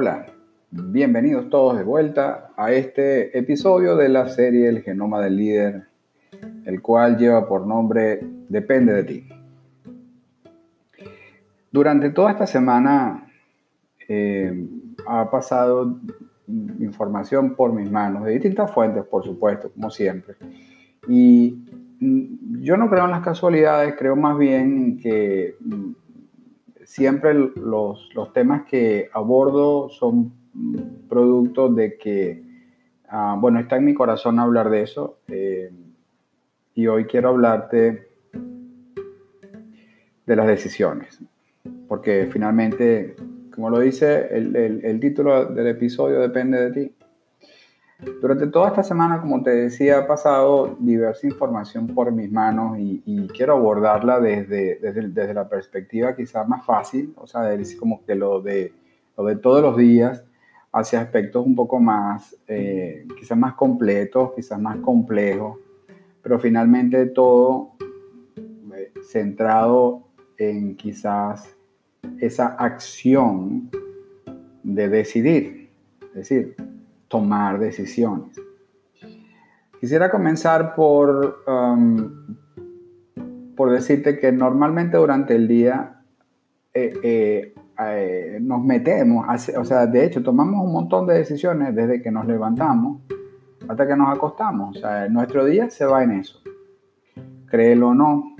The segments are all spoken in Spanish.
Hola, bienvenidos todos de vuelta a este episodio de la serie El Genoma del Líder, el cual lleva por nombre Depende de ti. Durante toda esta semana eh, ha pasado información por mis manos, de distintas fuentes, por supuesto, como siempre. Y mm, yo no creo en las casualidades, creo más bien que mm, siempre los, temas que abordo son productos de que, ah, bueno, está en mi corazón hablar de eso. Eh, y hoy quiero hablarte de las decisiones, porque finalmente, como lo dice el, el título del episodio, depende de ti. Durante toda esta semana, como te decía, ha pasado diversa información por mis manos y, quiero abordarla desde, desde, la perspectiva quizás más fácil, o sea, como que lo de, lo de todos los días, hacia aspectos un poco más, eh, quizás más completos, quizás más complejos, pero finalmente todo eh, centrado en quizás esa acción de decidir, es decir, tomar decisiones. Quisiera comenzar por, um, por decirte que normalmente durante el día eh, eh, eh, nos metemos, o sea, de hecho tomamos un montón de decisiones desde que nos levantamos hasta que nos acostamos. O sea, nuestro día se va en eso. Créelo o no,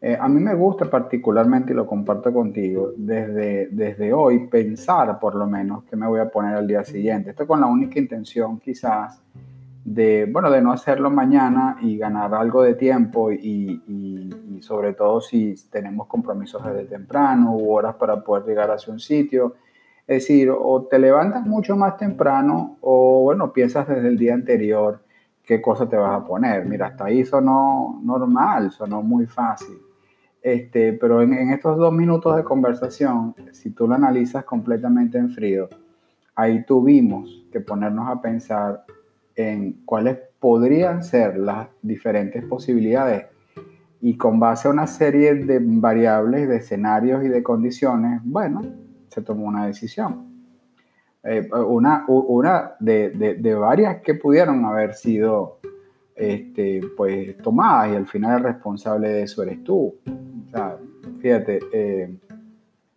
eh, a mí me gusta particularmente, y lo comparto contigo, desde, desde hoy pensar por lo menos que me voy a poner al día siguiente. Esto con la única intención quizás de, bueno, de no hacerlo mañana y ganar algo de tiempo y, y, sobre todo si tenemos compromisos desde temprano u horas para poder llegar hacia un sitio. Es decir, o te levantas mucho más temprano o, bueno, piensas desde el día anterior qué cosa te vas a poner. Mira, hasta ahí sonó normal, sonó muy fácil. Este, pero en, estos dos minutos de conversación, si tú lo analizas completamente en frío, ahí tuvimos que ponernos a pensar en cuáles podrían ser las diferentes posibilidades y con base a una serie de variables, de escenarios y de condiciones, bueno, se tomó una decisión. Eh, una una de, de, varias que pudieron haber sido este, pues, tomadas y al final el responsable de eso eres tú fíjate, eh,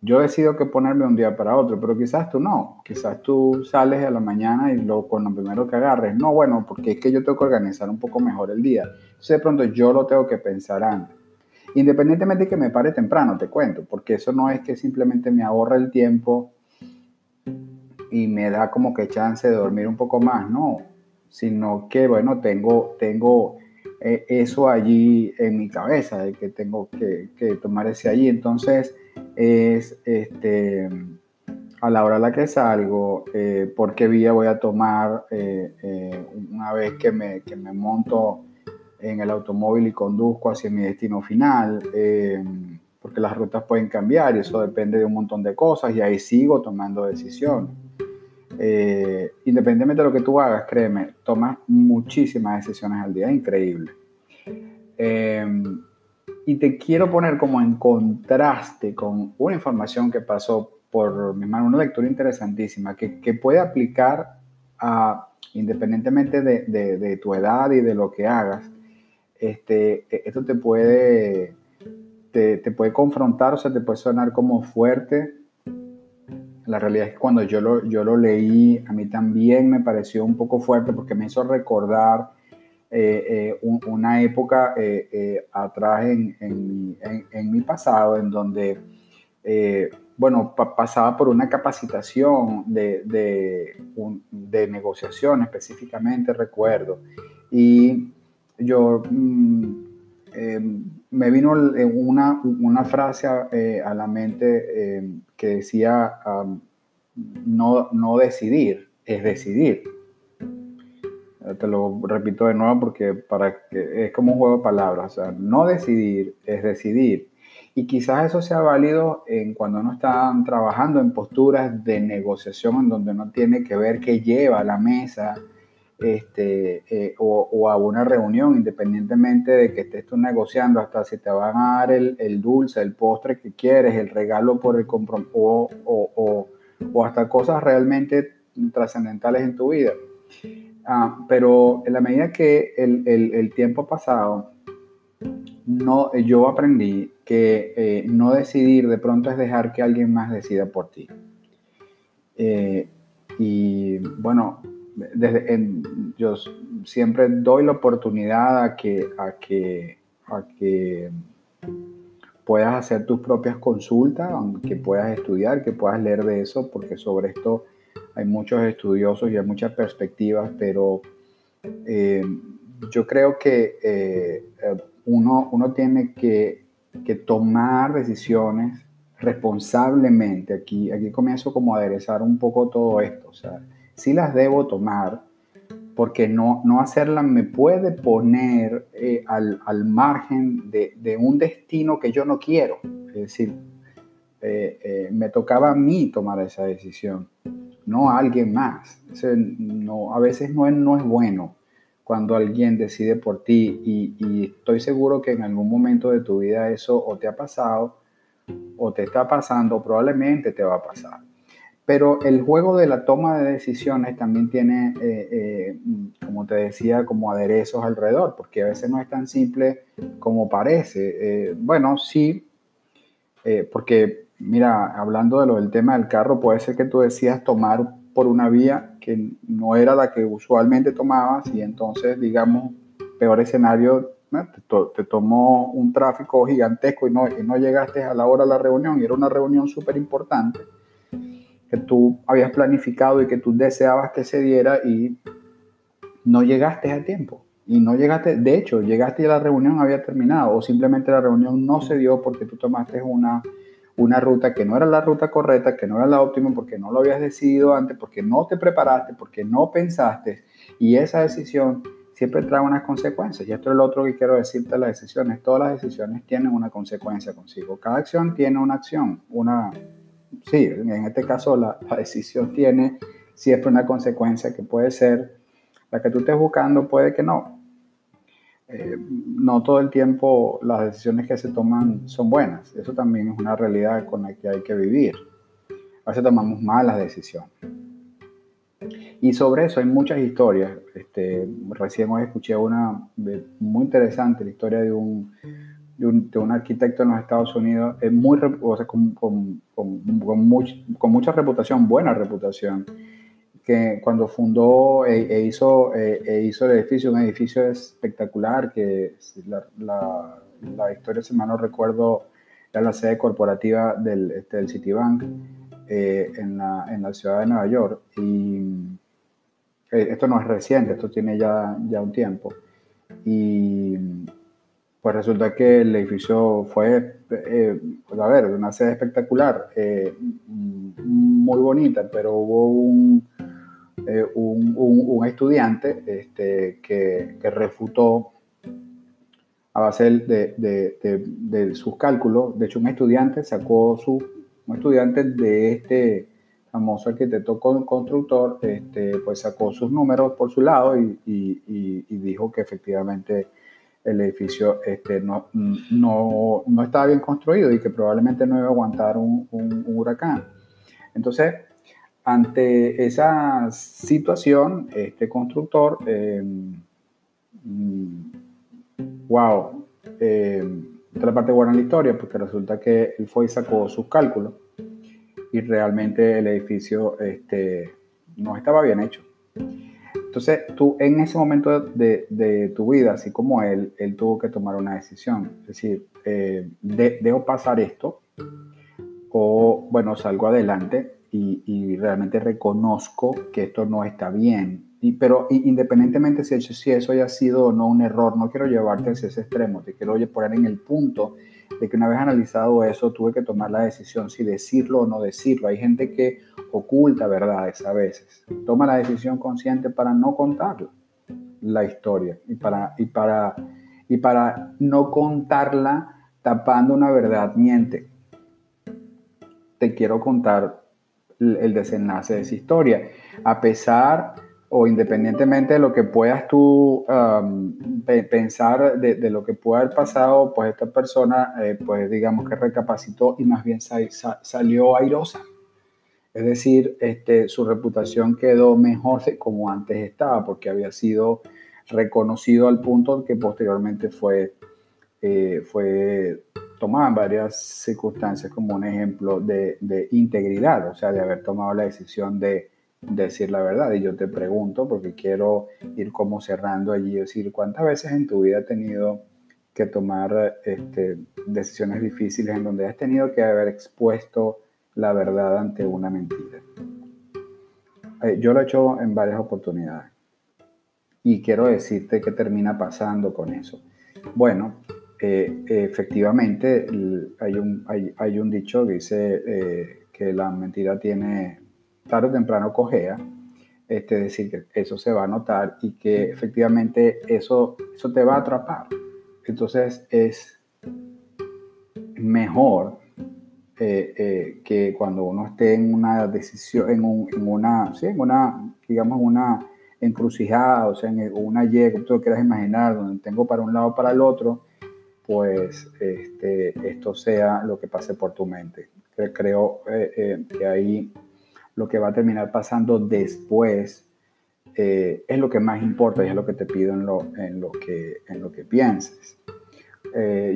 yo decido que ponerme un día para otro, pero quizás tú no. Quizás tú sales a la mañana y lo, con lo primero que agarres. No, bueno, porque es que yo tengo que organizar un poco mejor el día. Entonces de pronto yo lo tengo que pensar antes. Independientemente de que me pare temprano, te cuento, porque eso no es que simplemente me ahorra el tiempo y me da como que chance de dormir un poco más, no, sino que, bueno, tengo, tengo eh, eso allí en mi cabeza, de que tengo que, tomar ese allí. Entonces, es este, a la hora a la que salgo, eh, por qué vía voy a tomar eh, una vez que me, que me, monto en el automóvil y conduzco hacia mi destino final, porque las rutas pueden cambiar y eso depende de un montón de cosas y ahí sigo tomando decisiones. Eh, independientemente de lo que tú hagas, créeme, tomas muchísimas decisiones al día, increíble. Eh, y te quiero poner como en contraste con una información que pasó por mi mano, una lectura interesantísima que, que puede aplicar a, independientemente de, de, tu edad y de lo que hagas, este, esto te puede, te, te puede confrontar, o sea, te puede sonar como fuerte, la realidad es que cuando yo lo, yo lo leí, a mí también me pareció un poco fuerte porque me hizo recordar eh, eh, una época eh, atrás en, en, mi, pasado en donde, bueno, pasaba por una capacitación de, de, negociación específicamente, recuerdo. Y yo mm, me vino una, una frase a, la mente que decía no, no decidir, es decidir. Te lo repito de nuevo porque para que, es como un juego de palabras. O sea, no decidir es decidir. Y quizás eso sea válido en cuando uno está trabajando en posturas de negociación en donde uno tiene que ver qué lleva la mesa este, eh, o, a una reunión, independientemente de que estés tú negociando, hasta si te van a dar el, dulce, el postre que quieres, el regalo por el compromiso, o, o hasta cosas realmente trascendentales en tu vida. Ah, pero en la medida que el, el, el tiempo ha pasado, no, yo aprendí que eh, no decidir de pronto es dejar que alguien más decida por ti. Eh, y bueno, desde, yo siempre doy la oportunidad a que, a que, a que puedas hacer tus propias consultas, que puedas estudiar, que puedas leer de eso, porque sobre esto hay muchos estudiosos y hay muchas perspectivas, pero eh, yo creo que uno, uno tiene que, tomar decisiones responsablemente. Aquí, aquí comienzo como a aderezar un poco todo esto. Sí las debo tomar, porque no, no hacerlas me puede poner eh, al, margen de, un destino que yo no quiero. Es decir, eh, eh, me tocaba a mí tomar esa decisión, no a alguien más. no, a veces no no es bueno cuando alguien decide por ti y, estoy seguro que en algún momento de tu vida eso o te ha pasado o te está pasando probablemente te va a pasar. Pero el juego de la toma de decisiones también tiene, eh, eh, como te decía, como aderezos alrededor, porque a veces no es tan simple como parece. Eh, bueno, sí, porque mira, hablando de lo del tema del carro, puede ser que tú decías tomar por una vía que no era la que usualmente tomabas y entonces, digamos, peor escenario, te, tomó un tráfico gigantesco y no, y no llegaste a la hora de la reunión y era una reunión súper importante que tú habías planificado y que tú deseabas que se diera y no llegaste a tiempo. Y no llegaste, de hecho, llegaste y la reunión había terminado o simplemente la reunión no se dio porque tú tomaste una una ruta que no era la ruta correcta, que no era la óptima porque no lo habías decidido antes, porque no te preparaste, porque no pensaste. Y esa decisión siempre trae unas consecuencias. Y esto es lo otro que quiero decirte las decisiones. Todas las decisiones tienen una consecuencia consigo. Cada acción tiene una acción. Una, sí, en este caso la, la decisión tiene siempre una consecuencia que puede ser la que tú estés buscando, puede que no. Eh, no todo el tiempo las decisiones que se toman son buenas. Eso también es una realidad con la que hay que vivir. A veces tomamos malas decisiones. Y sobre eso hay muchas historias. Este, recién hoy escuché una muy interesante, la historia de un, de un, arquitecto en los Estados Unidos, es muy, o sea, con, con, con mucha reputación, buena reputación que cuando fundó e, e hizo, e, e, hizo el edificio, un edificio espectacular, que la, la, historia, si mal no recuerdo, era la sede corporativa del, este, del Citibank eh, en, la, en, la, ciudad de Nueva York. Y eh, esto no es reciente, esto tiene ya, ya un tiempo. Y pues resulta que el edificio fue, eh, pues a ver, una sede espectacular, muy bonita, pero hubo un, eh, un, estudiante este, que, refutó a base de, sus cálculos. De hecho, un estudiante sacó su, un estudiante de este famoso arquitecto constructor, este, pues sacó sus números por su lado y, dijo que efectivamente el edificio este, no, no, no, estaba bien construido y que probablemente no iba a aguantar un, un huracán. Entonces, ante esa situación, este constructor, eh, wow, eh, esta es la parte buena de la historia, porque resulta que él fue y sacó sus cálculos y realmente el edificio este, no estaba bien hecho. Entonces, tú en ese momento de, tu vida, así como él, él tuvo que tomar una decisión. Es decir, eh, dejo pasar esto o, bueno, salgo adelante y, realmente reconozco que esto no está bien. Y, pero independientemente si, si eso haya sido o no un error, no quiero llevarte hacia ese extremo, te quiero poner en el punto de que una vez analizado eso, tuve que tomar la decisión si decirlo o no decirlo. Hay gente que oculta verdades a veces. Toma la decisión consciente para no contar la historia y para, y para, y para no contarla tapando una verdad miente. Te quiero contar el desenlace de esa historia. A pesar o independientemente de lo que puedas tú pensar de, lo que puede haber pasado, pues esta persona, eh, pues digamos que recapacitó y más bien salió airosa. Es decir, este, su reputación quedó mejor de como antes estaba, porque había sido reconocido al punto que posteriormente fue, eh, fue tomada en varias circunstancias como un ejemplo de, de, integridad, o sea, de haber tomado la decisión de decir la verdad. Y yo te pregunto, porque quiero ir como cerrando allí, decir, ¿cuántas veces en tu vida has tenido que tomar este, decisiones difíciles en donde has tenido que haber expuesto la verdad ante una mentira? Eh, yo lo he hecho en varias oportunidades. Y quiero decirte qué termina pasando con eso. Bueno, eh, efectivamente hay un, hay, un, dicho que dice eh, que la mentira tiene tarde o temprano cojea, este, es decir, que eso se va a notar y que efectivamente eso, eso te va a atrapar. Entonces es mejor eh, que cuando uno esté en una decisión, en, en una, sí, en una, digamos, una encrucijada, o sea, en una Y, como tú quieras imaginar, donde tengo para un lado o para el otro, pues este, esto sea lo que pase por tu mente. Creo eh, eh, que ahí lo que va a terminar pasando después eh, es lo que más importa y es lo que te pido en lo, en lo, que, en lo que pienses.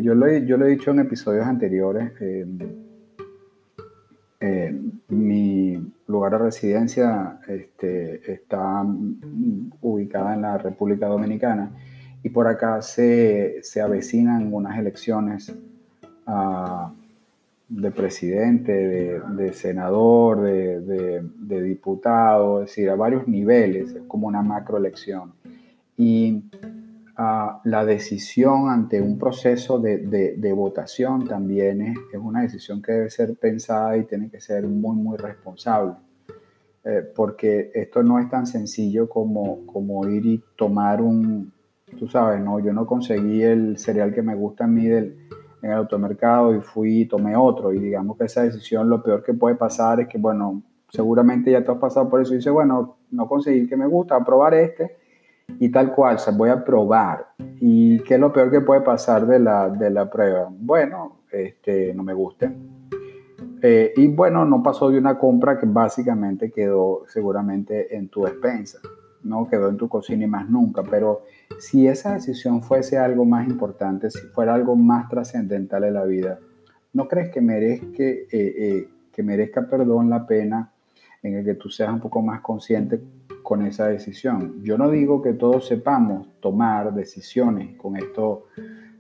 yo, lo yo lo he dicho en episodios anteriores, mi lugar de residencia este, está ubicada en la República Dominicana y por acá se, se avecinan unas elecciones uh, de presidente, de, senador, de, de, de, diputado, es decir, a varios niveles, es como una macroelección. Y uh, la decisión ante un proceso de, votación también es, es, una decisión que debe ser pensada y tiene que ser muy, muy responsable. Eh, porque esto no es tan sencillo como, como ir y tomar un, tú sabes, no, yo no conseguí el cereal que me gusta a mí del, en el automercado y fui y tomé otro. Y digamos que esa decisión lo peor que puede pasar es que, bueno, seguramente ya tú has pasado por eso y dices, bueno, no conseguí el que me gusta, a probar este y tal cual, o sea, voy a probar. ¿Y qué es lo peor que puede pasar de la, de la prueba? Bueno, este, no me guste. Eh, y bueno, no pasó de una compra que básicamente quedó seguramente en tu despensa, no quedó en tu cocina y más nunca, pero si esa decisión fuese algo más importante, si fuera algo más trascendental en la vida, ¿no crees que merezca, eh, eh, que merezca perdón la pena en el que tú seas un poco más consciente con esa decisión? Yo no digo que todos sepamos tomar decisiones, con esto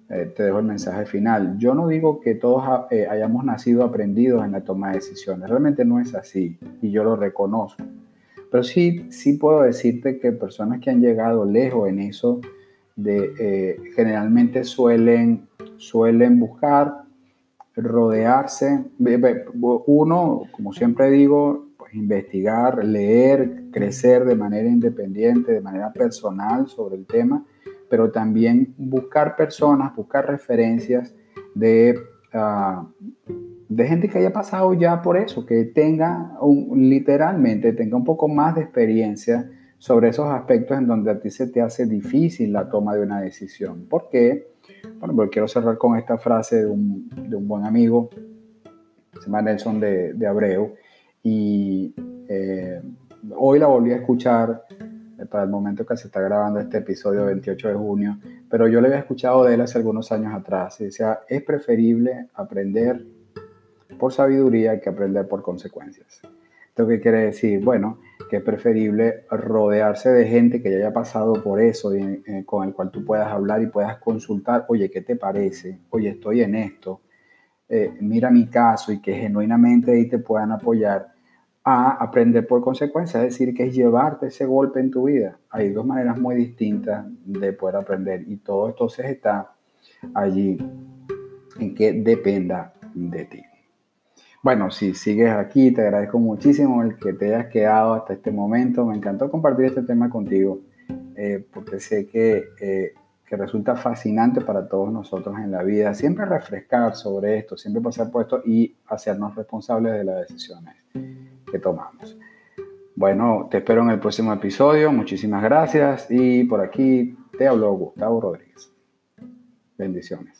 eh, te dejo el mensaje final. Yo no digo que todos hayamos nacido aprendidos en la toma de decisiones, realmente no es así y yo lo reconozco. Pero sí, sí puedo decirte que personas que han llegado lejos en eso, de, eh, generalmente suelen, suelen buscar rodearse. Uno, como siempre digo, pues investigar, leer, crecer de manera independiente, de manera personal sobre el tema, pero también buscar personas, buscar referencias de, uh, de gente que haya pasado ya por eso, que tenga un, literalmente, tenga un poco más de experiencia sobre esos aspectos en donde a ti se te hace difícil la toma de una decisión. ¿Por qué? Bueno, porque quiero cerrar con esta frase de un, de un buen amigo, se llama Nelson de, de Abreu, y eh, hoy la volví a escuchar eh, para el momento que se está grabando este episodio 28 de junio, pero yo le había escuchado de él hace algunos años atrás, y decía, es preferible aprender por sabiduría que aprender por consecuencias. ¿Esto qué quiere decir? Bueno, que es preferible rodearse de gente que ya haya pasado por eso y eh, con el cual tú puedas hablar y puedas consultar, oye, ¿qué te parece? Oye, estoy en esto, eh, mira mi caso y que genuinamente ahí te puedan apoyar a aprender por consecuencias, es decir, que es llevarte ese golpe en tu vida. Hay dos maneras muy distintas de poder aprender y todo entonces está allí en que dependa de ti. Bueno, si sigues aquí, te agradezco muchísimo el que te hayas quedado hasta este momento. Me encantó compartir este tema contigo eh, porque sé que, eh, que, resulta fascinante para todos nosotros en la vida. Siempre refrescar sobre esto, siempre pasar por y hacernos responsables de las decisiones que tomamos. Bueno, te espero en el próximo episodio. Muchísimas gracias y por aquí te habló Gustavo Rodríguez. Bendiciones.